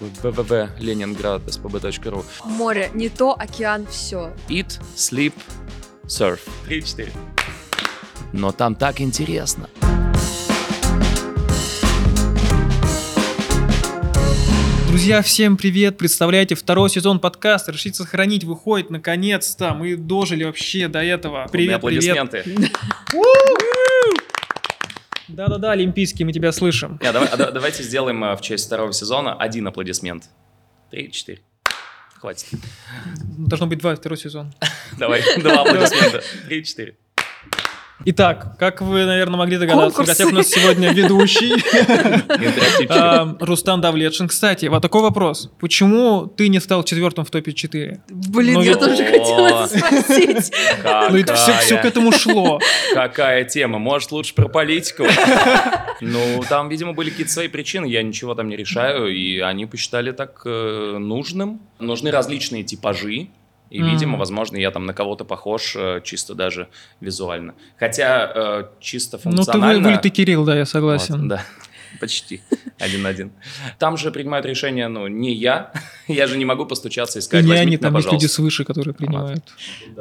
www.leningrad.spb.ru Море не то, океан все. Eat, sleep, surf. Три-четыре. Но там так интересно. Друзья, всем привет! Представляете, второй сезон подкаста «Решить сохранить» выходит наконец-то. Мы дожили вообще до этого. Привет, привет. Аплодисменты. Да-да-да, Олимпийский, мы тебя слышим. Не, давай- а да- давайте сделаем э, в честь второго сезона один аплодисмент. Три-четыре. Хватит. Должно быть два, второй сезон. Давай, два аплодисмента. Три-четыре. Итак, как вы, наверное, могли догадаться, в Конкурсы. гостях у нас сегодня ведущий а, Рустам Давлетшин. Кстати, вот такой вопрос. Почему ты не стал четвертым в топе 4? Блин, Ну, я тоже хотела спросить. Ну, это все, к этому шло. Какая тема? Может, лучше про политику? Ну, там, видимо, были какие-то свои причины. Я ничего там не решаю, и они посчитали так э, нужным. Нужны различные типажи. И, видимо, возможно, я там на кого-то похож э, чисто даже визуально. Хотя э, чисто Ну, ты вы- функционально... вылитый Кирилл, да, я Вот, согласен. да, почти. Один-один. Там же принимают решение, ну, не я. Я же не могу постучаться и сказать, не возьмите они, там есть люди свыше, которые принимают.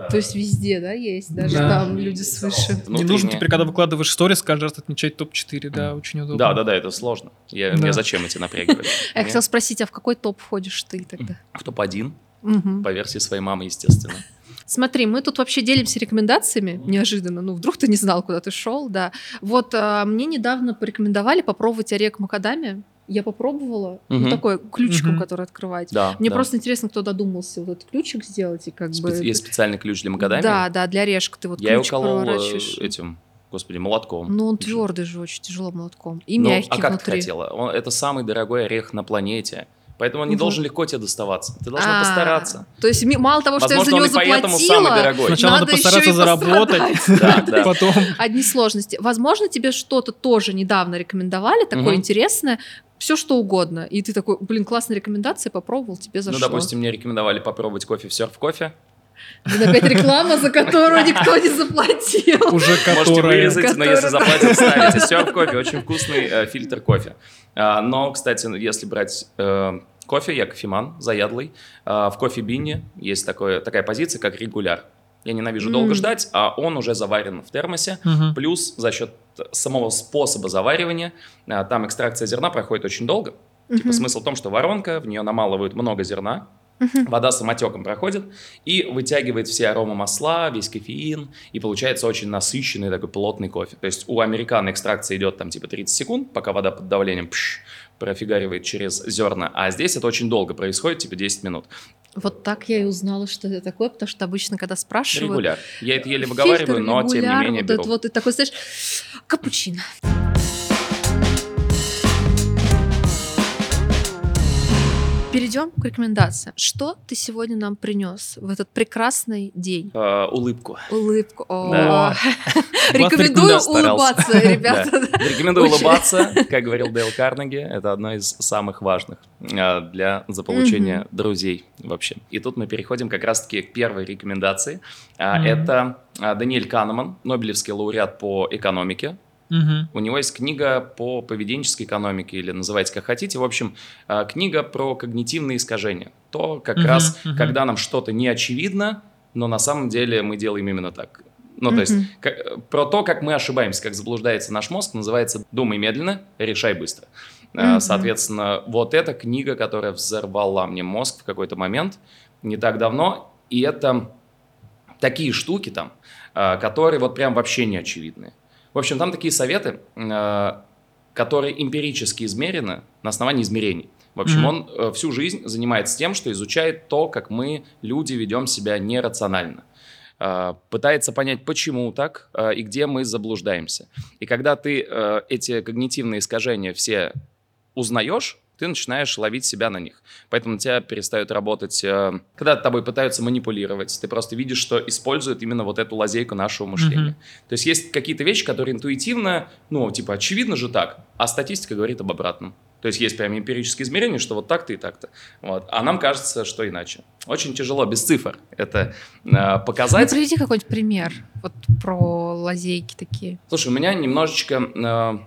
То есть везде, да, есть? Даже Да. там люди свыше. Не нужно теперь, когда выкладываешь сторис, каждый раз отмечать топ-4, да, очень удобно. Да, да, да, это сложно. Я, Да. Зачем эти напрягивать? Я Мне хотела спросить, а в какой топ входишь ты тогда? В топ-1, Мгм. по версии своей мамы, естественно. Смотри, мы тут вообще делимся рекомендациями, неожиданно. Ну, вдруг ты не знал, куда ты шел, да. Вот а, мне недавно порекомендовали попробовать орех макадамия. Я попробовала, ну, Мгм. такой ключиком, Мгм. который открывать. Да, Мне да. просто интересно, кто додумался вот этот ключик сделать и как Спе- бы... Есть специальный ключ для макадамии. Да, да, для орешка ты вот Я его ключик колол э, этим, господи, молотком. Ну, он твердый же очень, тяжело молотком. И Ну, мягкий а как внутри. ты хотела? Он- это самый дорогой орех на планете. Поэтому он не должен легко тебе доставаться. Ты должна А, постараться. То есть мало того, что Возможно, я за него заплатила, самый дорогой. Сначала надо, надо еще постараться и заработать, Да, да. потом... одни сложности. Возможно, тебе что-то тоже недавно рекомендовали, такое интересное, все что угодно. И ты такой, блин, классная рекомендация, попробовал, тебе Ну, зашло. допустим, мне рекомендовали попробовать кофе в серф кофе. Блин, опять реклама, за которую никто не заплатил. Уже Можете которая... вырезать, но если заплатят, ставите. Серф кофе, очень вкусный э, фильтр кофе. А, но, кстати, если брать э, кофе, я кофеман, заядлый. А, в кофе-бине есть такое, такая позиция, как регуляр. Я ненавижу долго М. ждать, а он уже заварен в термосе. Мгм. Плюс за счет самого способа заваривания, а, там экстракция зерна проходит очень долго. Типа Мгм. смысл в том, что воронка, в нее намалывают много зерна, Мгм. вода самотеком проходит и вытягивает все аромы масла, весь кофеин, и получается очень насыщенный такой плотный кофе. То есть у американо экстракция идет там типа 30 секунд, пока вода под давлением пш, профигаривает через зерна, а здесь это очень долго происходит, типа 10 минут. Вот так я и узнала, что это такое, потому что обычно, когда спрашивают... Регуляр. Я это еле фильтр, выговариваю, но тем не менее вот беру. это вот, и такой, знаешь, капучино. Перейдем к рекомендациям. Что ты сегодня нам принес в этот прекрасный день? Э, улыбку. Улыбку. О, Да. Рекомендую улыбаться, ребята. да. Рекомендую Очень. улыбаться, как говорил Дейл Карнеги, это одно из самых важных а, для заполучения друзей вообще. И тут мы переходим как раз-таки к первой рекомендации. А. Это а, Даниэль Канеман, Нобелевский лауреат по экономике. Мгм. У него есть книга по поведенческой экономике, или называйте как хотите. В общем, а, книга про когнитивные искажения. То, как Мгм, раз, мгм. когда нам что-то не очевидно, но на самом деле мы делаем именно так. Ну, то есть, Мгм. ка- про то, как мы ошибаемся, как заблуждается наш мозг, называется «Думай медленно, решай быстро». Мгм. Соответственно, вот эта книга, которая взорвала мне мозг в какой-то момент, не так давно, и это такие штуки там, которые вот прям вообще не очевидны. В общем, там такие советы, а, которые эмпирически измерены на основании измерений. В общем, Мгм. он э, всю жизнь занимается тем, что изучает то, как мы, люди, ведем себя нерационально. А, Пытается понять, почему так и где мы заблуждаемся. И когда ты э, эти когнитивные искажения все узнаешь, ты начинаешь ловить себя на них. Поэтому у тебя перестают работать... э, Когда тобой пытаются манипулировать, ты просто видишь, что используют именно вот эту лазейку нашего мышления. Мгм. То есть есть какие-то вещи, которые интуитивно, ну, типа, очевидно же так, а статистика говорит об обратном. То есть есть прям эмпирические измерения, что вот так-то и так-то. Вот. А нам кажется, что иначе. Очень тяжело без цифр это э, Ну, показать. приведи какой-нибудь пример вот про лазейки такие. Слушай, у меня немножечко э,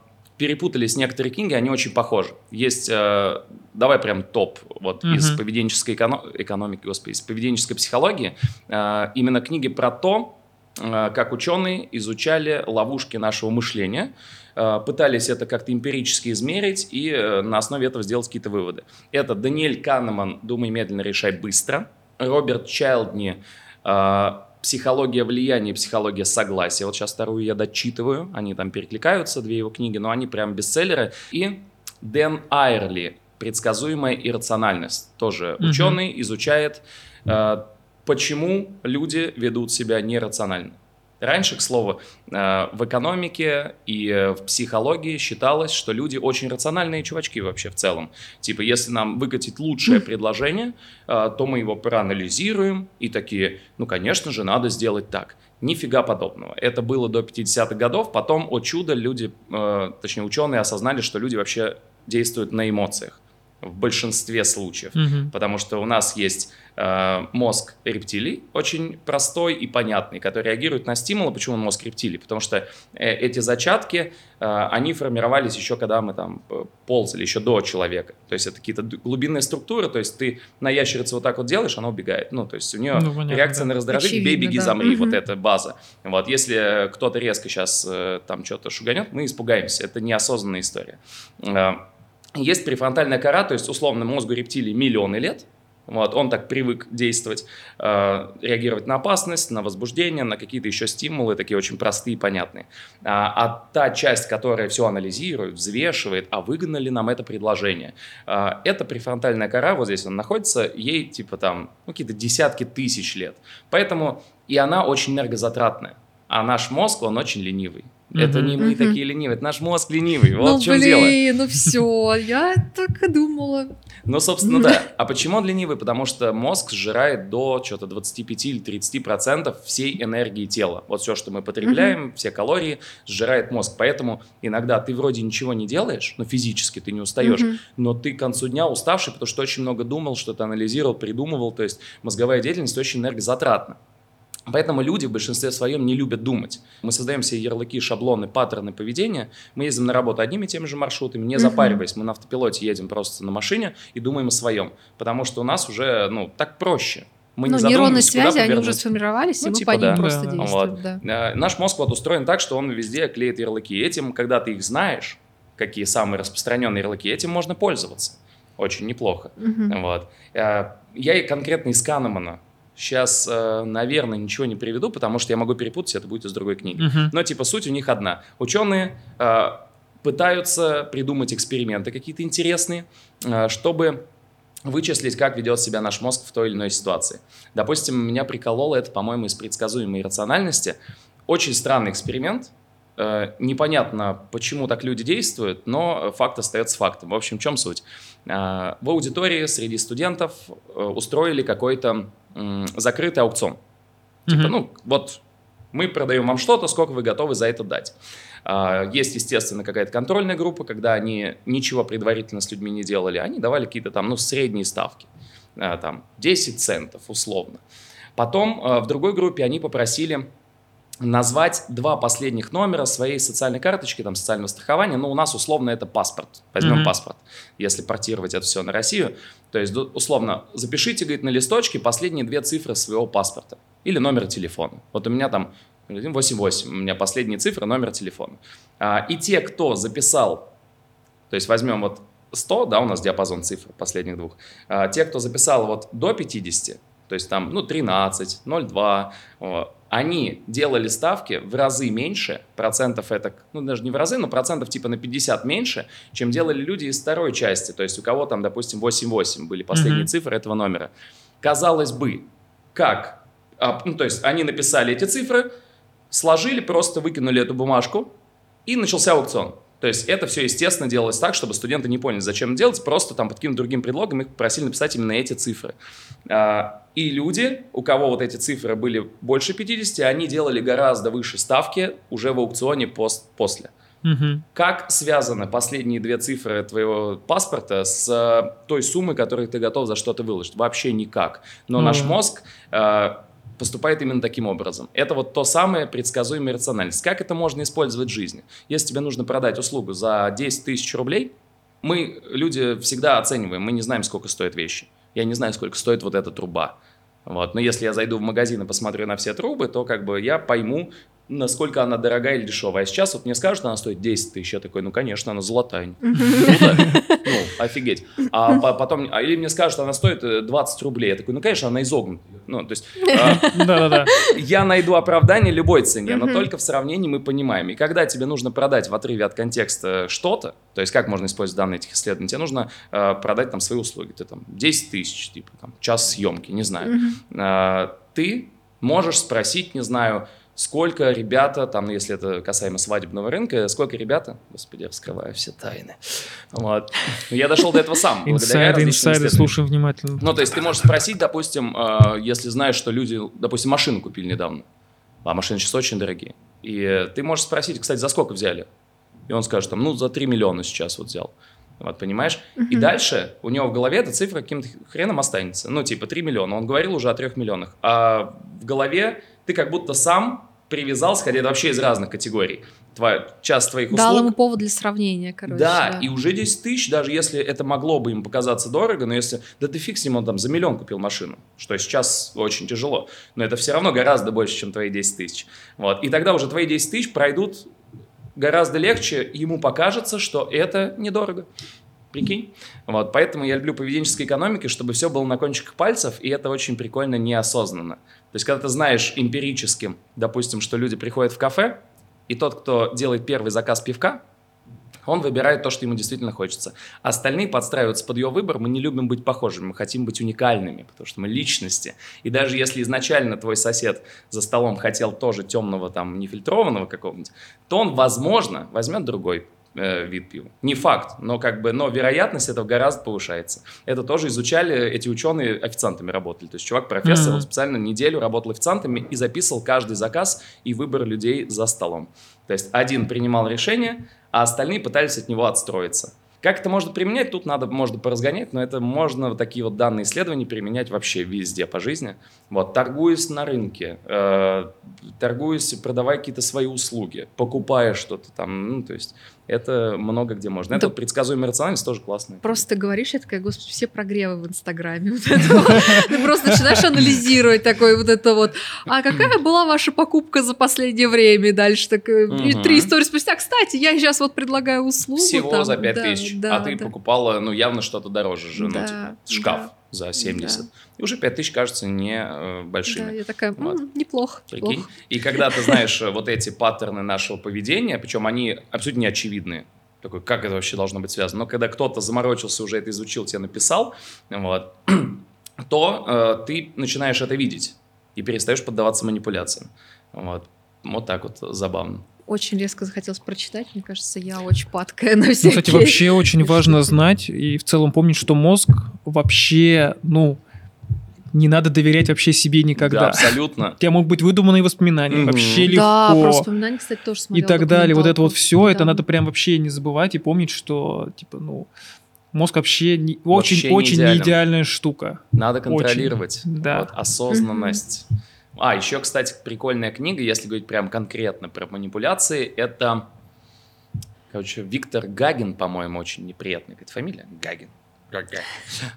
перепутались некоторые книги, они очень похожи. Есть, э, давай прям топ, вот Мгм. из поведенческой эконо- экономики, господи, из поведенческой психологии, э, именно книги про то, э, как ученые изучали ловушки нашего мышления, э, пытались это как-то эмпирически измерить и э, на основе этого сделать какие-то выводы. Это Даниэль Канеман «Думай медленно, решай быстро», Роберт Чайлдни э, «Психология влияния психология согласия». Вот сейчас вторую я дочитываю, они там перекликаются, две его книги, но они прям бестселлеры. И Дэн Айрли «Предсказуемая иррациональность». Тоже Мгм. ученый, изучает, э, почему люди ведут себя нерационально. Раньше, к слову, э, в экономике и э, в психологии считалось, что люди очень рациональные чувачки вообще в целом. Типа, если нам выкатить лучшее предложение, э, то мы его проанализируем и такие, ну, конечно же, надо сделать так. Нифига подобного. Это было до 50-х годов. Потом, о чудо, люди, точнее, ученые осознали, что люди вообще действуют на эмоциях в большинстве случаев. Мгм. Потому что у нас есть э, мозг рептилий, очень простой и понятный, который реагирует на стимулы. Почему он мозг рептилий? Потому что э, эти зачатки, э, они формировались еще когда мы там э, ползали, еще до человека. То есть это какие-то глубинные структуры, то есть ты на ящерицу вот так вот делаешь, она убегает. Ну, то есть у нее Ну, понятно, реакция да. на раздражитель, бей, беги, да. замри, вот Мгм. это база. Вот, если кто-то резко сейчас там что-то шуганет, мы испугаемся, это неосознанная история. Э, Есть префронтальная кора, то есть условно мозгу рептилий миллионы лет, вот, он так привык действовать, э, реагировать на опасность, на возбуждение, на какие-то еще стимулы, такие очень простые и понятные. А, а та часть, которая все анализирует, взвешивает, а выгодно ли нам это предложение, а, это префронтальная кора, вот здесь он находится, ей типа там ну, какие-то десятки тысяч лет. Поэтому и она очень энергозатратная. А наш мозг, он очень ленивый. Это не мы такие ленивые, это наш мозг ленивый. Вот ну, в чем блин, дело. ну все, я так и думала. Ну, собственно, да. А почему он ленивый? Потому что мозг сжирает до что-то 25 или 30 процентов всей энергии тела. Вот все, что мы потребляем, все калории, сжирает мозг. Поэтому иногда ты вроде ничего не делаешь, но физически ты не устаешь, но ты к концу дня уставший, потому что очень много думал, что-то анализировал, придумывал. То есть мозговая деятельность очень энергозатратна. Поэтому люди в большинстве своем не любят думать. Мы создаем себе ярлыки, шаблоны, паттерны поведения. Мы ездим на работу одними и теми же маршрутами, не запариваясь. Мы на автопилоте едем просто на машине и думаем о своем. Потому что у нас уже, ну, так проще. Мы ну, не нейронные связи, они уже сформировались, Ну, и мы типа по ним да. просто Да. действуем. Вот. Да. Э, Наш мозг вот устроен так, что он везде клеит ярлыки. Этим, когда ты их знаешь, какие самые распространенные ярлыки, этим можно пользоваться. Очень неплохо. Мгм. Вот. Э, Я и конкретно из Канемана сейчас, э, наверное, ничего не приведу, потому что я могу перепутать, это будет из другой книги. Мгм. Но типа суть у них одна. Ученые э, пытаются придумать эксперименты какие-то интересные, э, чтобы вычислить, как ведет себя наш мозг в той или иной ситуации. Допустим, меня прикололо это, по-моему, из предсказуемой рациональности. Очень странный эксперимент. Непонятно, почему так люди действуют, но факт остается фактом. В общем, в чем суть? В аудитории среди студентов устроили какой-то закрытый аукцион. Типа, Мгм. ну, вот мы продаем вам что-то, сколько вы готовы за это дать. А, Есть, естественно, какая-то контрольная группа, когда они ничего предварительно с людьми не делали, они давали какие-то там, ну, средние ставки, А, там, 10 центов условно. Потом а, в другой группе они попросили назвать два последних номера своей социальной карточки, там, социального страхования, ну, у нас условно это паспорт, возьмем Мгм. паспорт, если портировать это все на Россию, то есть, условно, запишите, говорит, на листочке последние две цифры своего паспорта или номер телефона. Вот у меня там 88, у меня последние цифры, номер телефона. А, И те, кто записал, то есть возьмем вот 100, да, у нас диапазон цифр последних двух, А, те, кто записал вот до 50, то есть там, ну, 13, 0,2, о, они делали ставки в разы меньше, процентов это, ну, даже не в разы, но процентов типа на 50 меньше, чем делали люди из второй части, то есть у кого там, допустим, 8,8 были последние Мгм. цифры этого номера. Казалось бы, как? А, ну, то есть они написали эти цифры, сложили, просто выкинули эту бумажку, и начался аукцион. То есть это все, естественно, делалось так, чтобы студенты не поняли, зачем делать, просто там под каким-то другим предлогом их попросили написать именно эти цифры. А, И люди, у кого вот эти цифры были больше 50, они делали гораздо выше ставки уже в аукционе пост после. Мгм. Как связаны последние две цифры твоего паспорта с э, той суммой, которую ты готов за что-то выложить? Вообще никак. Но Ну наш мозг э, поступает именно таким образом. Это вот то самое предсказуемая рациональность. Как это можно использовать в жизни? Если тебе нужно продать услугу за 10 тысяч рублей, мы, люди, всегда оцениваем, мы не знаем, сколько стоят вещи. Я не знаю, сколько стоит вот эта труба. Вот. Но если я зайду в магазин и посмотрю на все трубы, то как бы я пойму, насколько она дорогая или дешевая. А сейчас вот мне скажут, она стоит 10 тысяч. Я такой, ну, конечно, она золотая. Ну, офигеть. А потом, а или мне скажут, она стоит 20 э, рублей. Я такой, ну, конечно, она изогнута. Ну, то есть... Да-да-да. Я найду оправдание любой цене, но только в сравнении мы понимаем. И когда тебе нужно продать в отрыве от контекста что-то, то есть как можно использовать данные этих исследований, тебе нужно э, продать там свои услуги. Ты там 10 тысяч, типа, там, час съемки, не знаю. Э, ты можешь спросить, не знаю, сколько ребята, там, если это касаемо свадебного рынка, сколько ребята, господи, раскрываю все тайны. Вот. Я дошел до этого сам. Инсайды, инсайды, слушаем внимательно. Ну, то есть ты можешь спросить, допустим, э, если знаешь, что люди, допустим, машину купили недавно, а машины сейчас очень дорогие, и ты можешь спросить, кстати, за сколько взяли? И он скажет, там, ну, за 3 миллиона сейчас вот взял. Вот, понимаешь? Uh-huh. И дальше у него в голове эта цифра каким-то хреном останется. Ну, типа 3 миллиона. Он говорил уже о 3 миллионах. А в голове ты как будто сам привязался, хотя это вообще из разных категорий. Твоя, часть твоих услуг. Дал ему повод для сравнения, короче. Да, да, и уже 10 тысяч, даже если это могло бы им показаться дорого, но если, да ты фиг с ним, он там за миллион купил машину, что сейчас очень тяжело, но это все равно гораздо больше, чем твои 10 тысяч. Вот. И тогда уже твои 10 тысяч пройдут гораздо легче, ему покажется, что это недорого. Прикинь? Вот, поэтому я люблю поведенческой экономики, чтобы все было на кончиках пальцев, и это очень прикольно неосознанно. То есть, когда ты знаешь эмпирически, допустим, что люди приходят в кафе, и тот, кто делает первый заказ пивка, он выбирает то, что ему действительно хочется. Остальные подстраиваются под его выбор. Мы не любим быть похожими, мы хотим быть уникальными, потому что мы личности. И даже если изначально твой сосед за столом хотел тоже темного, там, нефильтрованного какого-нибудь, то он, возможно, возьмет другой вид пива. Не факт, но как бы, но вероятность этого гораздо повышается. Это тоже изучали эти ученые официантами работали. То есть чувак профессор mm-hmm. специально неделю работал официантами и записывал каждый заказ и выбор людей за столом. То есть один принимал решение, а остальные пытались от него отстроиться. Как это можно применять, тут надо, можно поразгонять, но это можно вот такие вот данные исследования применять вообще везде по жизни. Вот, торгуясь на рынке, э, торгуясь, продавая какие-то свои услуги, покупая что-то там, ну, то есть это много где можно. Это, предсказуемая рациональность тоже классно. Просто говоришь, я такая, господи, все прогревы в Инстаграме. Ты просто начинаешь анализировать такой вот это вот. А какая была ваша покупка за последнее время? дальше так э, три истории спустя. Кстати, я сейчас вот предлагаю услугу. Всего за 5 тысяч. А ты покупала, ну, явно что-то дороже же. Ну, типа, шкаф за 70. Да. И уже 5 тысяч кажется не э, большими. Да, я такая, вот. неплохо. Неплохо. И когда ты знаешь э, вот эти паттерны нашего поведения, причем они абсолютно неочевидные, такой, как это вообще должно быть связано. Но когда кто-то заморочился, уже это изучил, тебе написал, вот, то э, ты начинаешь это видеть и перестаешь поддаваться манипуляциям. Вот, вот так вот забавно очень резко захотелось прочитать. Мне кажется, я очень падкая на все. Ну, кстати, вообще очень важно знать и в целом помнить, что мозг вообще, ну, не надо доверять вообще себе никогда. Да, абсолютно. У тебя могут быть выдуманные воспоминания, mm-hmm. вообще легко. Да, про воспоминания, кстати, тоже смотрела. И так далее. Вот это вот все, да. это надо прям вообще не забывать и помнить, что, типа, ну, мозг вообще не, вообще очень, не очень не идеальная штука. Надо контролировать. Очень. Да. Вот, осознанность. Mm-hmm. А, еще, кстати, прикольная книга, если говорить прям конкретно про манипуляции, это, короче, Виктор Гагин, по-моему, очень неприятная говорит, фамилия, Гагин. Гагин.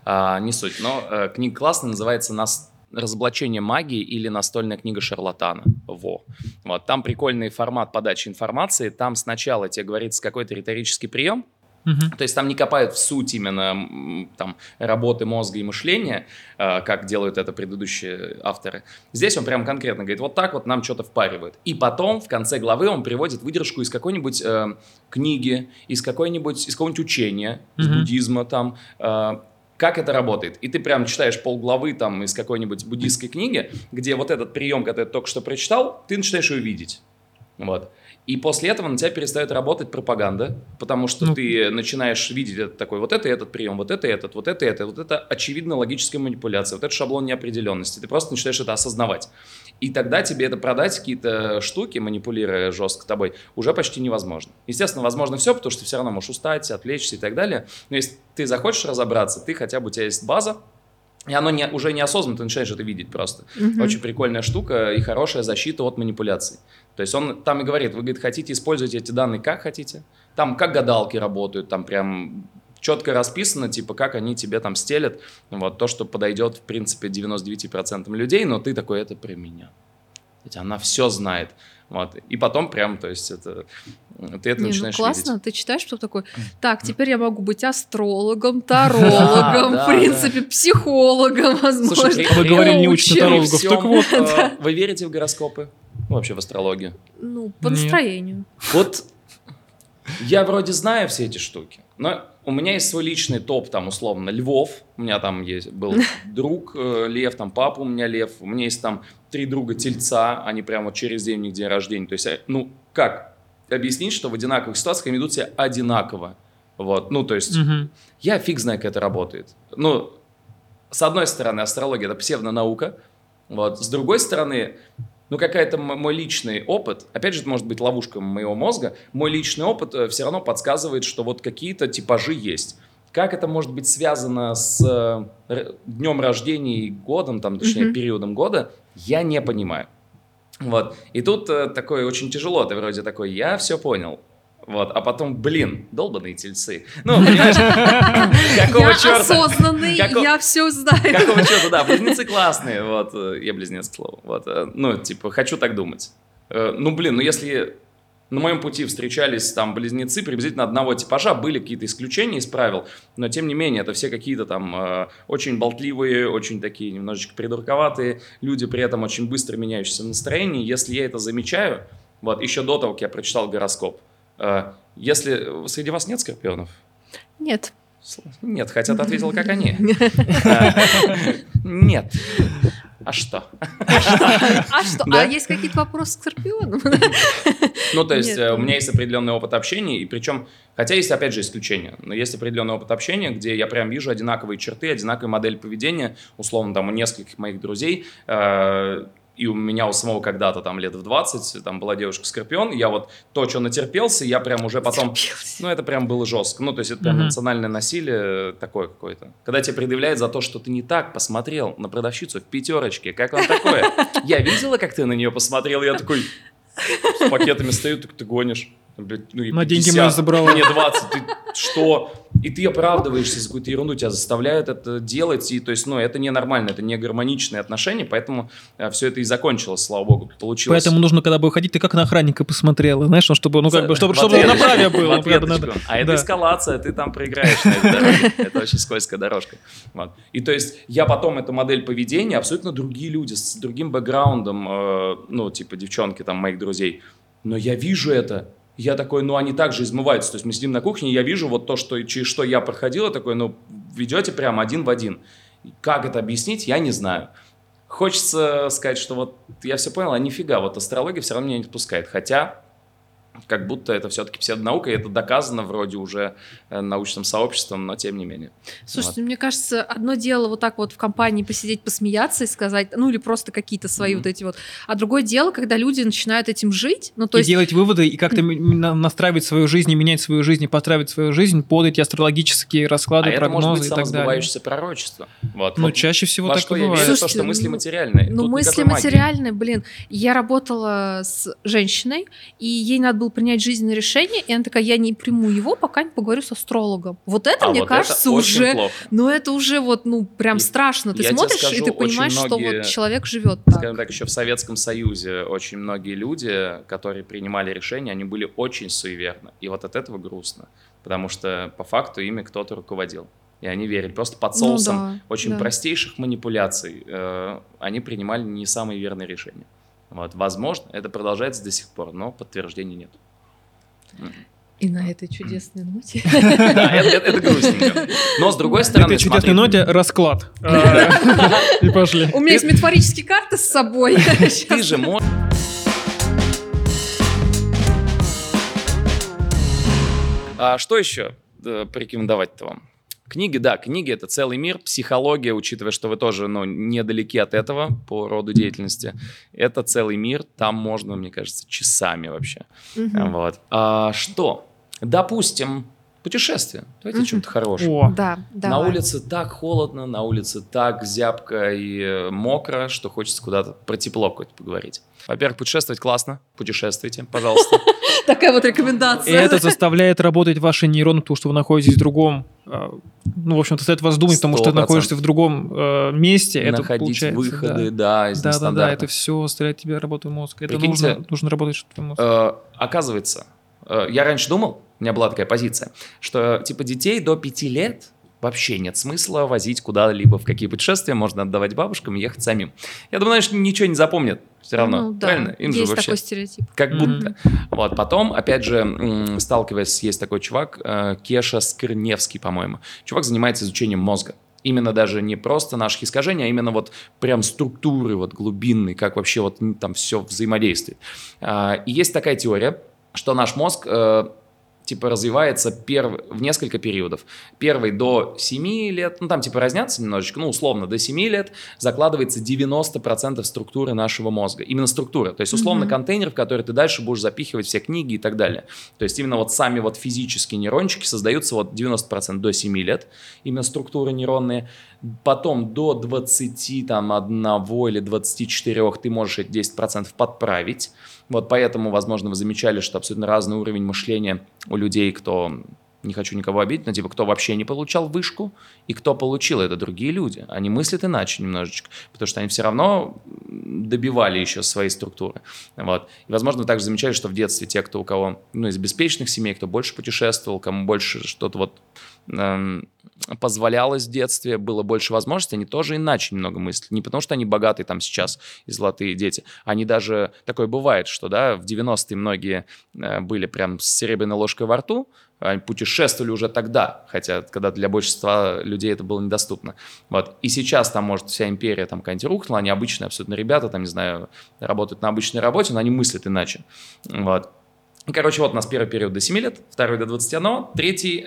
А, не суть, но э, книга классная, называется «Нас разоблачение магии или настольная книга шарлатана. Во. Вот. Там прикольный формат подачи информации. Там сначала тебе говорится какой-то риторический прием, Угу. То есть там не копают в суть именно там, работы мозга и мышления, э, как делают это предыдущие авторы. Здесь он прям конкретно говорит, вот так вот нам что-то впаривают. И потом в конце главы он приводит выдержку из какой-нибудь э, книги, из какой-нибудь, из какого-нибудь учения, из угу. буддизма там, э, как это работает. И ты прям читаешь полглавы там из какой-нибудь буддийской книги, где вот этот прием, который ты только что прочитал, ты начинаешь его видеть. Вот. И после этого на тебя перестает работать пропаганда, потому что ну, ты начинаешь видеть это такой, вот это этот прием, вот это этот, вот это это, вот это очевидно логическая манипуляция, вот это шаблон неопределенности. Ты просто начинаешь это осознавать. И тогда тебе это продать, какие-то штуки, манипулируя жестко тобой, уже почти невозможно. Естественно, возможно все, потому что ты все равно можешь устать, отвлечься и так далее. Но если ты захочешь разобраться, ты хотя бы у тебя есть база, И оно не, уже неосознанно, ты начинаешь это видеть просто. Мгм. Очень прикольная штука и хорошая защита от манипуляций. То есть он там и говорит, вы, говорит, хотите использовать эти данные как хотите. Там как гадалки работают, там прям четко расписано, типа, как они тебе там стелят. Вот то, что подойдет, в принципе, 99% людей, но ты такой, это про меня. Ведь она все знает. Вот. И потом прям, то есть это... Ты это Не, ну начинаешь классно, видеть. ты читаешь, что такое. Так, теперь я могу быть астрологом, тарологом, в принципе, психологом, возможно. Слушай, А вы говорили не При тарологов. Так вот. э, Вы верите в гороскопы? Ну, вообще в астрологию? Ну, по настроению. Вот я вроде знаю все эти штуки, но у меня есть свой личный топ, там, условно, львов. У меня там есть, был друг э, лев, там, папа у меня лев. У меня есть там три друга тельца, они прямо вот через день у них день рождения. То есть, э, ну, как объяснить, что в одинаковых ситуациях они ведут себя одинаково? Вот, ну, то есть, Мгм. я фиг знаю, как это работает. Ну, с одной стороны, астрология – это псевдонаука. Вот. С другой стороны, ну, какая-то мой личный опыт, опять же, это может быть ловушка моего мозга, мой личный опыт все равно подсказывает, что вот какие-то типажи есть. Как это может быть связано с э, днем рождения и годом, там, точнее, Мгм. периодом года, я не понимаю. Вот. И тут э, такое очень тяжело. Ты вроде такой, я все понял. Вот. А потом, блин, долбаные тельцы. Ну, понимаешь, какого я черта? осознанный, Како- я все знаю. Какого черта, да, близнецы классные, вот, э, я близнец, к слову, вот, э, ну, типа, хочу так думать. Э, Ну, блин, ну, если на моем пути встречались там близнецы приблизительно одного типажа, были какие-то исключения из правил, но, тем не менее, это все какие-то там э, очень болтливые, очень такие немножечко придурковатые люди, при этом очень быстро меняющиеся в настроении. Если я это замечаю, вот, еще до того, как я прочитал гороскоп, если среди вас нет скорпионов, Нет. нет, хотя ты ответила, как они. А, Нет. А что? А что? Да? А есть какие-то вопросы к Скорпиону? Ну, то есть, Нет. э, у меня есть определенный опыт общения, и причем, хотя есть, опять же, исключения, но есть определенный опыт общения, где я прям вижу одинаковые черты, одинаковые модели поведения, условно, там, у нескольких моих друзей, э, и у меня у самого когда-то там лет в 20, там была девушка-скорпион, я вот то, что натерпелся, я прям уже потом... Ну, это прям было жестко. Ну, то есть, это прям Мгм. эмоциональное насилие такое какое-то. Когда тебе предъявляют за то, что ты не так посмотрел на продавщицу в пятерочке. Как вам такое? Я видела, как ты на нее посмотрел, я такой с пакетами стою, так ты гонишь. Блядь, ну и На деньги 50, мои забрала. Мне 20, ты что? И ты оправдываешься за какую-то ерунду, тебя заставляют это делать, и то есть, ну, это ненормально, это не гармоничные отношения, поэтому все это и закончилось, слава богу, получилось. Поэтому нужно, когда бы выходить, ты как на охранника посмотрела, знаешь, ну, чтобы, ну, как бы, чтобы, чтобы в было. ответочку. надо- А это да. эскалация, ты там проиграешь на этой дороге. Это очень скользкая дорожка. Вот. И то есть я потом эту модель поведения, абсолютно другие люди, с другим бэкграундом, э, ну, типа девчонки там моих друзей, но я вижу это, я такой, ну, они также измываются. То есть мы сидим на кухне, я вижу вот то, что, через что я проходил, я такой, ну, ведете прям один в один. Как это объяснить, я не знаю. Хочется сказать, что вот я все понял, а нифига, вот астрология все равно меня не отпускает. Хотя, как будто это все-таки псевдонаука, и это доказано вроде уже э, научным сообществом, но тем не менее. Слушайте, мне кажется, одно дело вот так вот в компании посидеть, посмеяться и сказать, ну или просто какие-то свои Мгм. вот эти вот. А другое дело, когда люди начинают этим жить, ну то и есть... делать выводы, и как-то настраивать свою жизнь, и менять свою жизнь, и подстраивать свою жизнь под эти астрологические расклады, а это может прогнозы быть и так далее. пророчество. Вот, Ну, вот чаще всего во так что и я верю, бывает. то, Слушайте, что мысли ну, материальные. Ну, Тут мысли материальные, блин. Я работала с женщиной, и ей надо было принять жизненное решение, и она такая, я не приму его, пока не поговорю с астрологом. Вот это, А мне вот это кажется, очень уже... плохо. Ну, это уже вот, ну, прям И страшно. Ты смотришь, скажу, и ты понимаешь, что многие- вот человек живет так. Скажем так, еще в Советском Союзе очень многие люди, которые принимали решения, они были очень суеверны. И вот от этого грустно. Потому что по факту ими кто-то руководил. И они верили. Просто под Ну соусом да, очень да. простейших манипуляций э, они принимали не самые верные решения. Вот. Возможно, это продолжается до сих пор, но подтверждений нет. И на этой чудесной ноте. Да, это, грустненько. Но с другой На стороны, этой чудесной ноте расклад. И пошли. У меня есть метафорические карты с собой. ты же можешь... А что еще э, порекомендовать-то вам? Книги, да, книги это целый мир, психология, учитывая, что вы тоже, ну, недалеки от этого по роду деятельности, это целый мир, там можно, мне кажется, часами вообще. Мгм. Вот. А, что? Допустим, Путешествие. Давайте о чем-то хорошем. О, Да, На давай. улице так холодно, на улице так зябко и мокро, что хочется куда-то про тепло какое-то поговорить. Во-первых, путешествовать классно. Путешествуйте, пожалуйста. Такая вот И рекомендация. это заставляет работать ваши нейроны, потому что вы находитесь в другом... э, Ну, в общем-то, заставляет вас думать, потому что ты 100%. находишься в другом э, месте. Это Находить получается, выходы, да. да, из Да, да, да, это все заставляет тебя работать мозг. Это Прикиньте, нужно, нужно работать, чтобы твой мозг. Э, Оказывается, э, я раньше думал, у меня была такая позиция, что типа детей до пяти лет вообще нет смысла возить куда-либо, в какие путешествия можно отдавать бабушкам и ехать самим. Я думаю, знаешь, ничего не запомнят все равно, Ну, да, правильно? Им же есть вообще такой стереотип. как будто. Вот, потом, опять же, сталкиваясь, есть такой чувак, э, Кеша Скрневский, по-моему. Чувак занимается изучением мозга. Именно даже не просто наших искажений, а именно вот прям структуры вот глубинной, как вообще вот там все взаимодействует. А, И есть такая теория, что наш мозг э, типа развивается перв... в несколько периодов. Первый до 7 лет, ну там типа разнятся немножечко, ну условно до 7 лет закладывается 90% структуры нашего мозга. Именно структура. То есть условно Мгм. контейнер, в который ты дальше будешь запихивать все книги и так далее. То есть именно вот сами вот физические нейрончики создаются вот 90% до 7 лет, именно структуры нейронные. Потом до 20, там, одного или 24 ты можешь эти 10% подправить. Вот поэтому, возможно, вы замечали, что абсолютно разный уровень мышления у людей, кто не хочу никого обидеть, но типа кто вообще не получал вышку и кто получил, это другие люди. Они мыслят иначе немножечко, потому что они все равно добивали еще свои структуры. Вот. И, возможно, вы также замечали, что в детстве те, кто у кого, ну, из беспечных семей, кто больше путешествовал, кому больше что-то вот позволялось в детстве, было больше возможностей, они тоже иначе немного мыслят. Не потому, что они богатые там сейчас и золотые дети. Они даже, такое бывает, что, да, в 90-е многие э, были прям с серебряной ложкой во рту, они путешествовали уже тогда, хотя когда для большинства людей это было недоступно. Вот. И сейчас там, может, вся империя там какая-нибудь рухнула, они обычные абсолютно ребята, там, не знаю, работают на обычной работе, но они мыслят иначе. Вот. И, короче, вот у нас первый период до 7 лет, второй до 21, третий,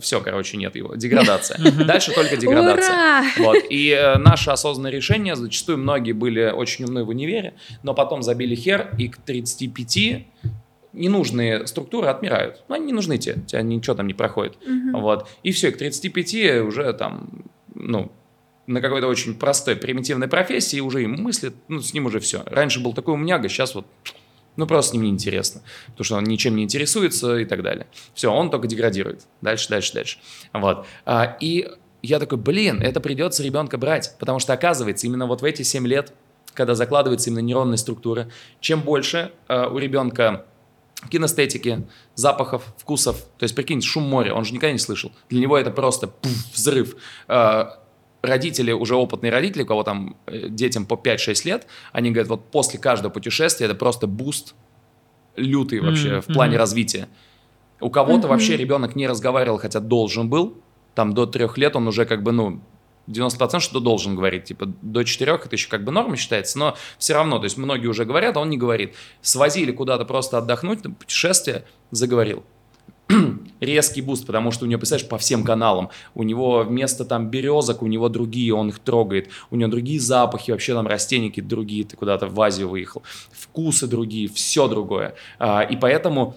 все, короче, нет его, деградация. Dальше только деградация. Вот. И э, наше осознанное решение, зачастую многие были очень умны в универе, но потом забили хер, и к 35 ненужные структуры отмирают. Ну, они не нужны тебе, у тебя ничего там не проходит. Вот. И все, и к 35 уже там, ну, на какой-то очень простой, примитивной профессии уже им мыслит, ну, с ним уже все. Раньше был такой умняга, сейчас вот, ну, просто с ним неинтересно, потому что он ничем не интересуется и так далее. Все, он только деградирует. Дальше, дальше, дальше. Вот. А, и я такой, блин, это придется ребенка брать, потому что, оказывается, именно вот в эти 7 лет, когда закладывается именно нейронная структура, чем больше э, у ребенка кинестетики, запахов, вкусов. То есть, прикинь, шум моря, он же никогда не слышал. Для него это просто пуф, взрыв. Э, Родители, уже опытные родители, у кого там э, детям по 5-6 лет, они говорят, вот после каждого путешествия это просто буст лютый вообще Мгм, в плане мгм. развития. У кого-то Мгм. вообще ребенок не разговаривал, хотя должен был. Там до трех лет он уже как бы, ну, 90% что должен говорить. Типа до четырех это еще как бы норма считается, но все равно, то есть многие уже говорят, а он не говорит. Свозили куда-то просто отдохнуть, путешествие, заговорил. резкий буст, потому что у него, представляешь, по всем каналам, у него вместо там березок, у него другие, он их трогает, у него другие запахи, вообще там растения какие-то другие, ты куда-то в Азию выехал, вкусы другие, все другое. А, И поэтому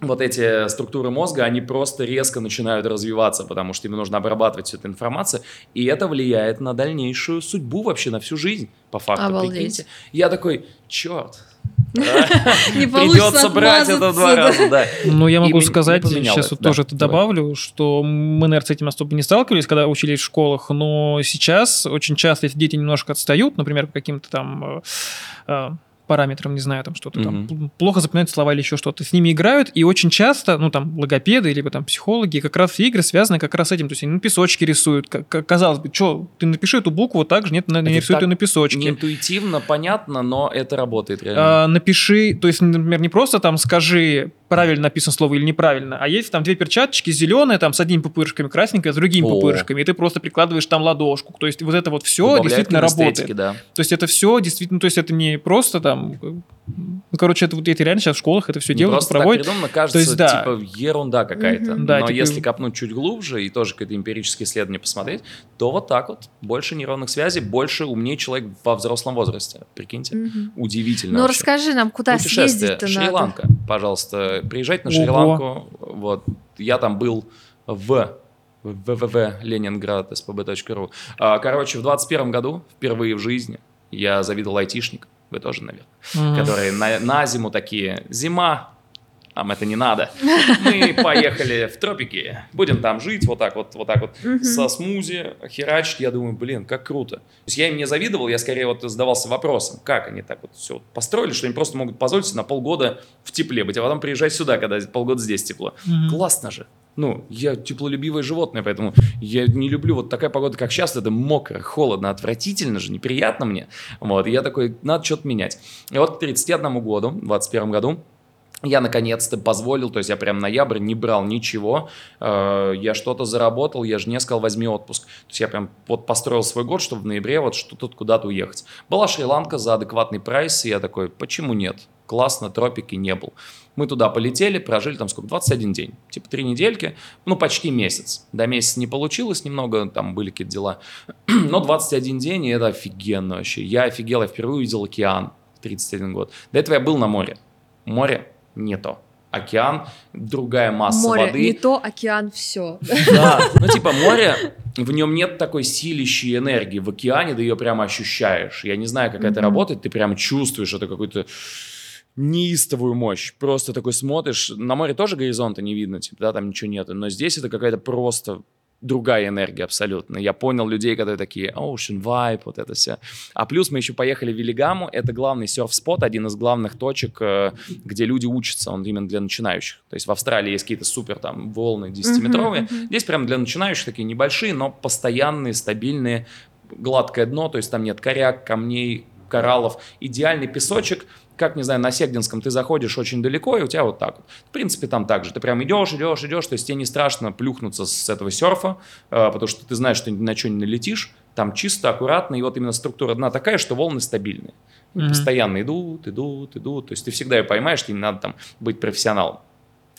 вот эти структуры мозга, они просто резко начинают развиваться, потому что им нужно обрабатывать всю эту информацию, и это влияет на дальнейшую судьбу вообще, на всю жизнь, по факту, Обалдеть. прикиньте. Я такой, черт, Не придется брать это два раза, да. Ну, я могу сказать, сейчас вот тоже это добавлю, что мы, наверное, с этим особо не сталкивались, когда учились в школах, но сейчас очень часто, если дети немножко отстают, например, по каким-то там э, э, параметрам, не знаю, там что-то там, Мгм. пл- плохо запоминают слова или еще что-то, с ними играют, и очень часто, ну, там, логопеды, либо там психологи, как раз все игры связаны как раз с этим, то есть они на песочке рисуют, К- к- казалось бы, что, ты напиши эту букву так же, нет, Это нарисует так ее на песочке. Не интуитивно, понятно, но это работает реально. А, напиши, то есть, например, не просто там скажи, правильно написано слово или неправильно, а есть там две перчаточки, зеленая там с одними пупырышками, красненькая с другими О. пупырышками, и ты просто прикладываешь там ладошку. То есть вот это вот все действительно работает. да. То есть это все действительно, то есть это не просто там, ну, короче, это вот это реально сейчас в школах это все Не делают, просто так проводят. придумано, кажется, есть, да. типа ерунда какая-то. Мгм. Да, Но типа- если копнуть чуть глубже и тоже какое-то эмпирическое исследование посмотреть, то вот так вот. Больше нейронных связей, больше умнее человек во взрослом возрасте. Прикиньте. Мгм. Удивительно Ну вообще. расскажи нам, куда съездить-то надо? Шри-Ланка. Пожалуйста, приезжайте на. Шри-Ланку. Вот. я там был в www Ленинград, spb.ru. А, Короче, в 21 году, впервые в жизни, я завидовал айтишникам, вы тоже, наверное, Мгм. которые на, на зиму такие, зима, нам это не надо. Мы поехали в тропики, будем там жить, вот так вот, вот так вот, со смузи, херачить. Я думаю, блин, как круто. То есть я им не завидовал, я скорее вот задавался вопросом, как они так вот все построили, что они просто могут позволить себе на полгода в тепле быть, а потом приезжать сюда, когда полгода здесь тепло. Классно же. Ну, я теплолюбивое животное, поэтому я не люблю вот такая погода, как сейчас, это мокро, холодно, отвратительно же, неприятно мне. Вот, и я такой, надо что-то менять. И вот к 31 году, в 21 году, я наконец-то позволил, то есть я прям ноябрь не брал ничего, э, я что-то заработал, я же не сказал, возьми отпуск. То есть я прям вот построил свой год, чтобы в ноябре вот что-то куда-то уехать. Была Шри-Ланка за адекватный прайс, и я такой, почему нет? Классно, тропики не был. Мы туда полетели, прожили там сколько, 21 день, типа три недельки, ну почти месяц. До месяца не получилось немного, там были какие-то дела, но 21 день, и это офигенно вообще. Я офигел, я впервые увидел океан в 31 год. До этого я был на море. Море не то. Океан, другая масса Море, воды. не то, океан, все. Да, ну типа море, в нем нет такой силищей энергии. В океане ты ее прямо ощущаешь. Я не знаю, как это работает, ты прям чувствуешь это какую-то неистовую мощь. Просто такой смотришь, на море тоже горизонта не видно, типа, да, там ничего нету, но здесь это какая-то просто другая энергия абсолютно. Я понял людей, которые такие, ocean vibe, вот это все. А плюс мы еще поехали в Велигаму, это главный серф-спот, один из главных точек, э, где люди учатся, он именно для начинающих. То есть в Австралии есть какие-то супер там волны 10-метровые, Мгм, мгм. здесь прям для начинающих такие небольшие, но постоянные, стабильные, гладкое дно, то есть там нет коряк, камней, кораллов, идеальный песочек, как, не знаю, на Сегдинском ты заходишь очень далеко, и у тебя вот так вот. В принципе, там так же. Ты прям идешь, идешь, идешь, то есть тебе не страшно плюхнуться с этого серфа, э, потому что ты знаешь, что ни на что не налетишь. Там чисто, аккуратно, и вот именно структура дна такая, что волны стабильные. Мгм. Постоянно идут, идут, идут. То есть ты всегда ее поймаешь, тебе не надо там быть профессионалом.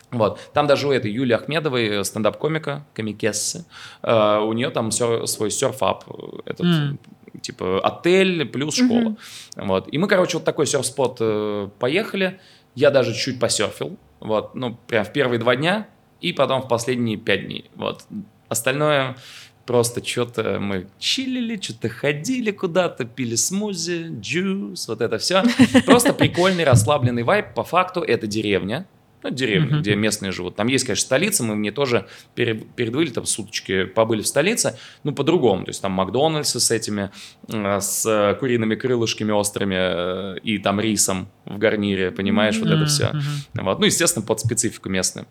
Вот. Там даже у этой Юли Ахмедовой, э, стендап-комика, комикессы, э, у нее там сер- свой серф-ап, э, этот, М. типа отель плюс школа. Мгм. Вот. И мы, короче, вот такой серф-спот э, поехали. Я даже чуть посерфил. Вот. Ну, прям в первые два дня и потом в последние пять дней. Вот. Остальное просто что-то мы чилили, что-то ходили куда-то, пили смузи, джус, вот это все. Просто прикольный, расслабленный вайб. По факту это деревня. Ну, деревня, Мгм. где местные живут. Там есть, конечно, столица, мы в ней тоже пере- передвыли, там суточки побыли в столице, ну, по-другому. То есть там Макдональдсы с этими, э, с куриными крылышками острыми э, и там рисом в гарнире, понимаешь, вот это все. мгм. Вот. Ну, естественно, под специфику местную.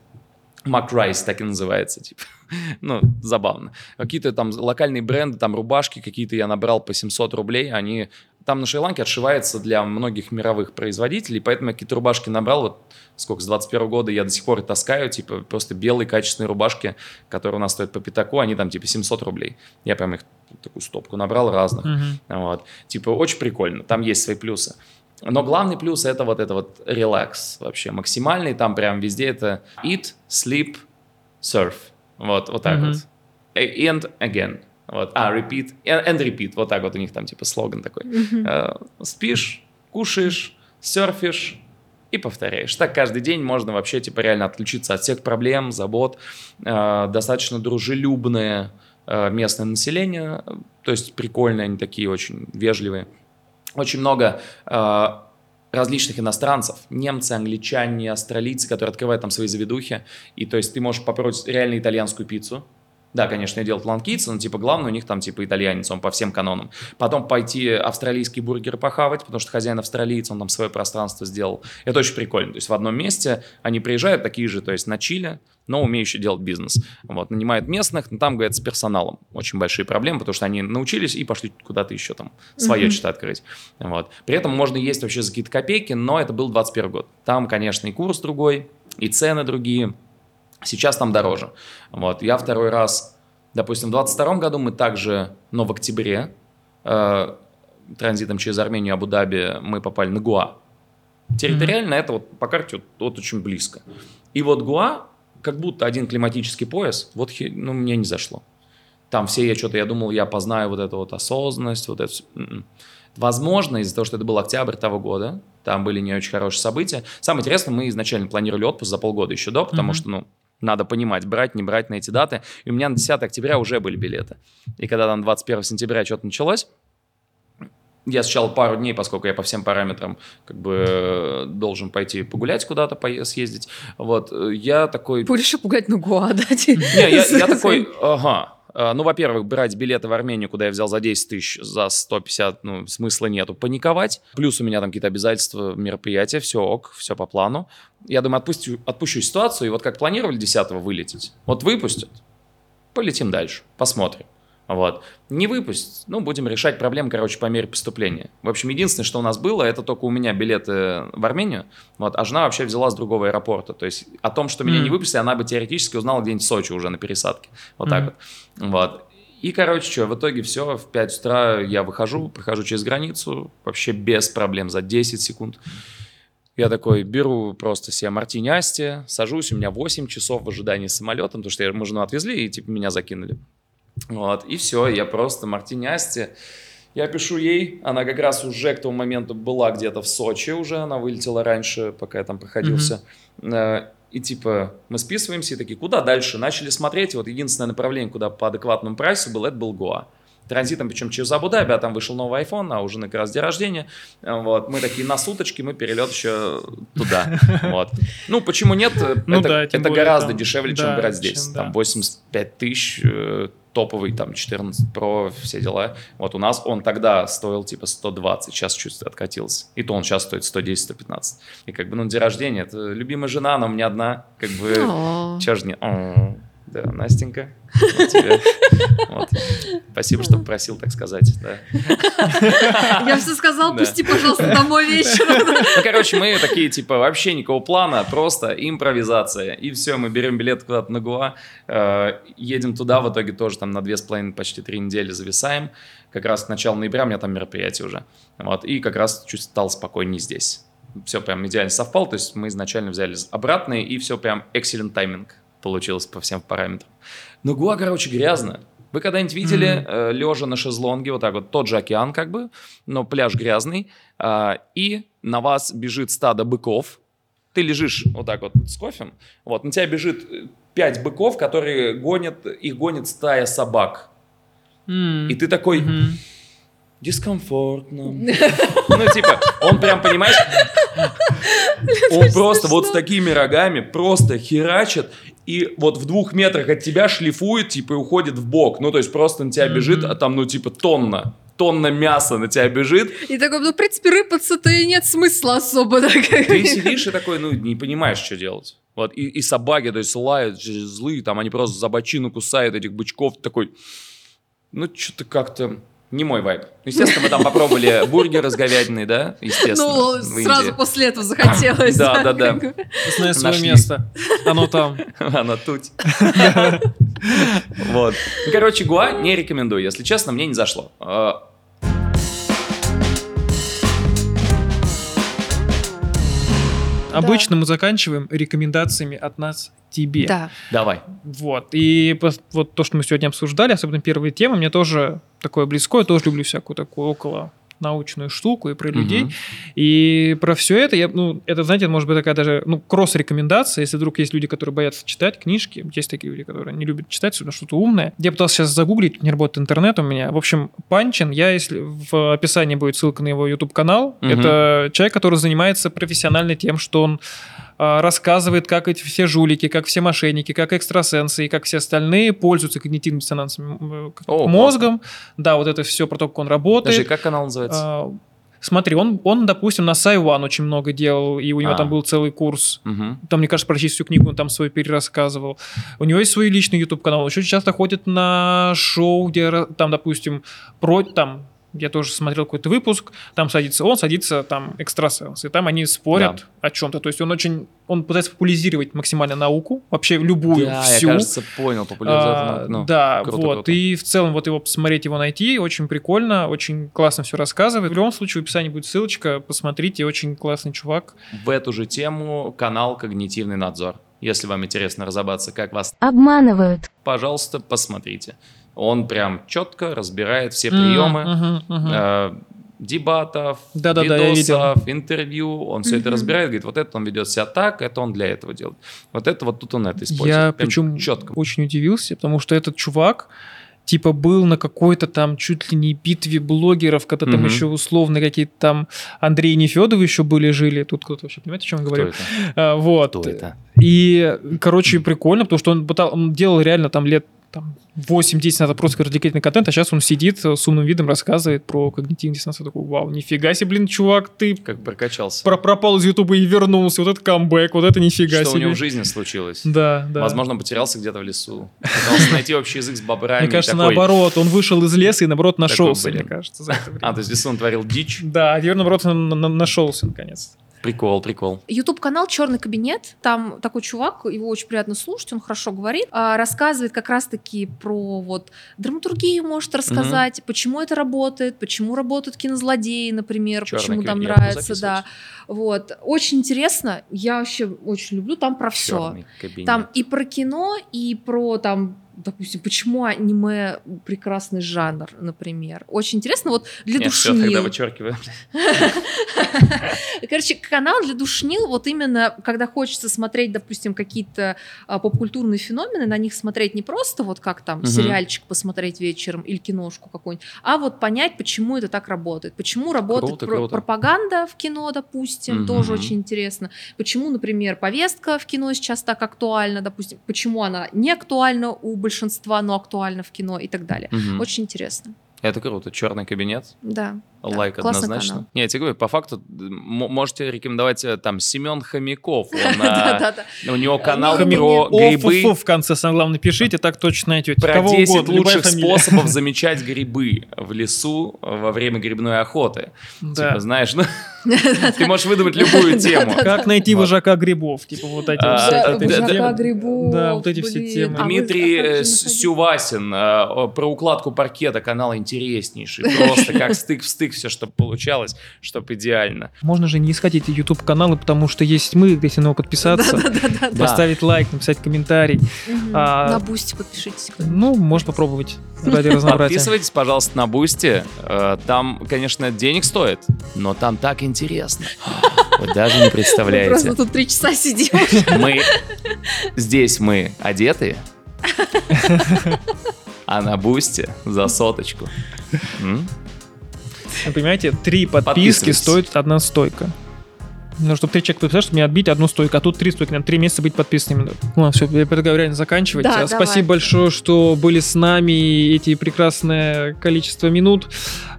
Макрайс так и называется, типа. ну, забавно. Какие-то там локальные бренды, там рубашки какие-то я набрал по 700 рублей, они там на Шри-Ланке отшивается для многих мировых производителей, поэтому я какие-то рубашки набрал, вот сколько, с 21 года я до сих пор и таскаю, типа, просто белые качественные рубашки, которые у нас стоят по пятаку, они там, типа, 700 рублей. Я прям их такую стопку набрал разных. Мгм. Вот. Типа, очень прикольно, там есть свои плюсы. Но главный плюс это вот это вот релакс вообще максимальный, там прям везде это eat, sleep, surf. Вот, вот так Мгм. вот. And again. Вот. А, repeat. And repeat. Вот так вот у них там типа слоган такой. Э, Спишь, кушаешь, серфишь и повторяешь. Так каждый день можно вообще типа реально отключиться от всех проблем, забот. Э, Достаточно дружелюбное э, местное население, то есть прикольные они такие, очень вежливые. Очень много э, различных иностранцев, немцы, англичане, австралийцы, которые открывают там свои заведухи, и то есть ты можешь попробовать реально итальянскую пиццу, да, конечно, я делал ланкийца, но типа главное у них там типа итальянец, он по всем канонам. Потом пойти австралийский бургер похавать, потому что хозяин австралиец, он там свое пространство сделал. Это очень прикольно. То есть в одном месте они приезжают такие же, то есть на Чили, но умеющие делать бизнес. Вот, нанимают местных, но там, говорят, с персоналом очень большие проблемы, потому что они научились и пошли куда-то еще там свое Мгм. что-то открыть. Вот. При этом можно есть вообще за какие-то копейки, но это был 21 год. Там, конечно, и курс другой, и цены другие. Сейчас там дороже. Вот. Я второй раз, допустим, в 22 году мы также, но в октябре, э, транзитом через Армению и Абу-Даби мы попали на Гуа. Территориально это вот по карте вот, вот очень близко. И вот Гуа, как будто один климатический пояс, вот ну, мне не зашло. Там все я что-то, я думал, я познаю вот эту вот осознанность, вот это. М-м. Возможно, из-за того, что это был октябрь того года, там были не очень хорошие события. Самое интересное, мы изначально планировали отпуск за полгода еще до, потому Мгм. что, ну, Надо понимать, брать, не брать на эти даты. И у меня на 10 октября уже были билеты. И когда там 21 сентября что-то началось, я сначала пару дней, поскольку я по всем параметрам как бы должен пойти погулять куда-то, по- съездить. Вот, э, я такой... Будешь пугать на Гуа, да? Не, я, я такой, ага. А, Ну, во-первых, брать билеты в Армению, куда я взял за 10 тысяч, за 150, ну, смысла нету паниковать. Плюс у меня там какие-то обязательства, мероприятия, все ок, все по плану. Я думаю, отпустю, отпущу ситуацию, и вот как планировали 10 вылететь, вот выпустят, полетим дальше, посмотрим. Вот. Не выпустят, ну, будем решать проблемы, короче, по мере поступления. В общем, единственное, что у нас было, это только у меня билеты в Армению, вот, а жена вообще взяла с другого аэропорта. То есть о том, что меня Мгм. не выпустили, она бы теоретически узнала где-нибудь в Сочи уже на пересадке. Вот так Мгм. вот. Вот. И, короче, что, в итоге все, в 5 утра я выхожу, прохожу через границу, вообще без проблем, за 10 секунд. Я такой беру просто себе мартини Асти, сажусь, у меня 8 часов в ожидании самолета, потому что мы жену отвезли и типа меня закинули. Вот, и все, я просто мартини Асти. Я пишу ей, она как раз уже к тому моменту была где-то в Сочи уже, она вылетела раньше, пока я там проходился. Э, И типа мы списываемся и такие, куда дальше? Начали смотреть, вот единственное направление, куда по адекватному прайсу было, это был Гоа. Транзитом, причем через Абу-Даби, а там вышел новый iPhone, а уже на как раз день рождения. Вот. Мы такие на суточки, мы перелет еще туда. Вот. Ну, почему нет? Ну это да, это более гораздо там- дешевле, да, чем брать здесь. чем- Там да. 85 тысяч, э, топовый, там 14 Pro, все дела. Вот у нас он тогда стоил типа 120, сейчас чуть откатился. И то он сейчас стоит 110-115. И как бы, ну, день рождения, это любимая жена, она у меня одна, как бы, чё ж не... Да, Настенька, вот тебе. Вот. Спасибо, что попросил, так сказать. Да. Я все сказал, Да. пусти, пожалуйста, домой вечером. Ну, короче, мы такие, типа, вообще никакого плана, просто импровизация. И все, мы берем билет куда-то на Гуа, э, едем туда, в итоге тоже там на две с половиной, почти три недели зависаем. Как раз к началу ноября у меня там мероприятие уже. Вот, и как раз чуть стал спокойнее здесь. Все прям идеально совпало, то есть мы изначально взяли обратные, и все прям excellent тайминг получилось по всем параметрам. Но Гуа, короче, грязно. Вы когда-нибудь видели э, лежа на шезлонге, вот так вот, тот же океан как бы, но пляж грязный, а, и на вас бежит стадо быков, ты лежишь вот так вот с кофем, вот, на тебя бежит э, пять быков, которые гонят, их гонит стая собак. М. И ты такой, Мгм. Дискомфортно. Ну, типа, он прям, понимаешь, он просто вот с такими рогами просто херачит, и вот в двух метрах от тебя шлифует, типа, и уходит в бок. Ну, то есть просто на тебя бежит, а там, ну, типа, тонна. Тонна мяса на тебя бежит. И такой, ну, в принципе, рыпаться-то и нет смысла особо. да, Ты сидишь и такой, ну, не понимаешь, что делать. Вот, и, и собаки, то есть, лают, злые, там, они просто за бочину кусают этих бычков. Такой, ну, что-то как-то не мой вайб. Ну, Естественно, мы там попробовали бургеры с говядиной, да, естественно, Ну, сразу после этого захотелось. Да, да, да. Знай свое место. Оно там. Она тут. Вот. Короче, Гуа не рекомендую, если честно, мне не зашло. А, Обычно мы заканчиваем рекомендациями от нас тебе. Да. Давай. Вот. И вот то, что мы сегодня обсуждали, особенно первые темы, мне тоже такое близко. Я тоже люблю всякую такую около научную штуку и про людей. Мгм. И про все это, я, ну, это, знаете, может быть такая даже, ну, кросс-рекомендация, если вдруг есть люди, которые боятся читать книжки, есть такие люди, которые не любят читать, особенно что-то умное. Я пытался сейчас загуглить, не работает интернет у меня. В общем, Панчин, я, если в описании будет ссылка на его YouTube-канал, Мгм. это человек, который занимается профессионально тем, что он рассказывает, как эти все жулики, как все мошенники, как экстрасенсы и как все остальные пользуются когнитивным диссонансом э, О, мозгом. Да, вот это все про то, как он работает. Подожди, как канал называется? А, Смотри, он, он, допустим, на Сайван очень много делал, и у него А. там был целый курс. Мгм. Там, мне кажется, прочесть всю книгу, он там свой перерассказывал. У него есть свой личный YouTube-канал. Он очень часто ходит на шоу, где там, допустим, про там я тоже смотрел какой-то выпуск, там садится он, садится там экстрасенс, и там они спорят о чем-то. То есть он очень, он пытается популяризировать максимально науку, вообще любую, Да, всю. я, кажется, понял популяризатор. А, ну, да, круто, вот. круто. И в целом вот его посмотреть, его найти, очень прикольно, очень классно все рассказывает. В любом случае в описании будет ссылочка, посмотрите, очень классный чувак. В эту же тему канал «Когнитивный надзор». Если вам интересно разобраться, как вас, Обманывают. пожалуйста, посмотрите. Он прям четко разбирает все приемы, мгм, мгм. э, дебатов, Да-да-да, я видосов, интервью. Он все это Мгм. разбирает, говорит, вот это он ведет себя так, это он для этого делает. Вот это вот тут он это использует. Я Прям причем четко. очень удивился, потому что этот чувак типа был на какой-то там чуть ли не битве блогеров, когда там еще условно какие-то там Андрей Нефедов еще были, жили. Тут кто-то вообще понимает, о чем говорю? это? А, вот. Кто это? И, короче, прикольно, потому что он, пытал- он делал реально там лет там, 8-10 назад просто развлекательный контент, а сейчас он сидит с умным видом, рассказывает про когнитивный диссонанс. Я такой, вау, нифига себе, блин, чувак, ты Как прокачался. про- пропал из Ютуба и вернулся, вот это камбэк, вот это нифига Что у себе. него в жизни случилось. Да, да. Возможно, он потерялся где-то в лесу. Пытался найти общий язык с бобрами. Мне кажется, такой- наоборот, он вышел из леса и, наоборот, нашелся, мне кажется. А, то есть лесу он творил дичь. Да, а теперь, наоборот, он на- на- нашелся, наконец. Прикол, прикол. YouTube канал Черный кабинет. Там такой чувак, его очень приятно слушать, он хорошо говорит, а, рассказывает как раз-таки про вот драматургию, может рассказать, почему это работает, почему работают кинозлодеи, например, Чёрный почему там нравится, да. Вот очень интересно, я вообще очень люблю, там про все. Чёрный кабинет. Там и про кино, и про там допустим, почему аниме прекрасный жанр, например. Очень интересно, вот для Нет, душнил. тогда вычеркиваю. Короче, канал для душнил, вот именно, когда хочется смотреть, допустим, какие-то а, попкультурные феномены, на них смотреть не просто вот как там сериальчик посмотреть вечером или киношку какую-нибудь, а вот понять, почему это так работает. Почему работает пропаганда в кино, допустим, тоже очень интересно. Почему, например, повестка в кино сейчас так актуальна, допустим, почему она не актуальна у большинства, но актуальна в кино и так далее. Мгм. Очень интересно. Это круто. Черный кабинет. Да. Да, Лайк классный однозначно. канал. Не, я тебе говорю, по факту можете рекомендовать э, там Семен Хомяков. А. У него канал Не-не-не. про грибы. В конце самое главное пишите, так точно найдете. Про Кого 10 угодно, любая лучших способов замечать грибы в лесу во время грибной охоты. Типа, знаешь, ну, ты можешь выдумать любую тему. Как найти вожака грибов, типа вот эти А, да, грибов. Да, вот эти все темы. А Дмитрий э? Сювасин э, про укладку паркета, канал интереснейший. Просто как стык в стык все, чтобы получалось, чтобы идеально. Можно же не искать эти YouTube каналы, потому что есть мы, где на него подписаться, поставить лайк, написать комментарий. А- На бусти подпишитесь. Ну, можешь попробовать ради разнообразия. Подписывайтесь, пожалуйста, на Boosty. Э, Там, конечно, денег стоит, но там так интересно. Вы даже не представляете. Просто тут три часа сидим. Мы здесь мы одеты, а на Boosty за соточку. М? Вы понимаете, три подписки стоит одна стойка. Ну, чтобы три человека подписать, чтобы мне отбить одну стойку, а тут три стойки, надо три месяца быть подписанными. Ладно, все, я предлагаю реально заканчивать. Да, А, Спасибо большое, что были с нами эти прекрасное количество минут.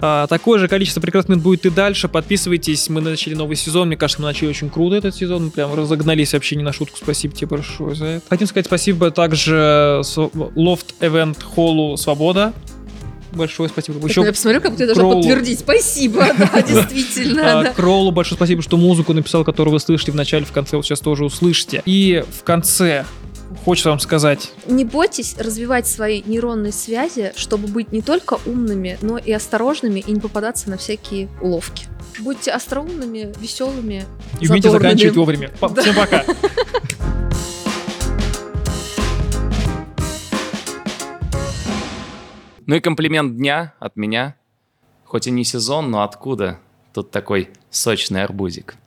А, такое же количество прекрасных минут будет и дальше. Подписывайтесь, мы начали новый сезон. Мне кажется, мы начали очень круто этот сезон. Мы прям разогнались вообще не на шутку. Спасибо тебе большое за это. Хотим сказать спасибо также Loft Event Холлу Свобода. Большое спасибо. Так, Я посмотрю, как ты должна Кроулу. подтвердить. Спасибо, да, действительно. А, да. Кроллу большое спасибо, что музыку написал, которую вы слышите в начале, в конце, вот сейчас тоже услышите. И в конце хочется вам сказать, Не бойтесь развивать свои нейронные связи, чтобы быть не только умными, но и осторожными и не попадаться на всякие уловки. Будьте остроумными, веселыми, и умейте задорными. заканчивать вовремя. Всем пока. Ну и комплимент дня от меня. Хоть и не сезон, но откуда? Тут такой сочный арбузик.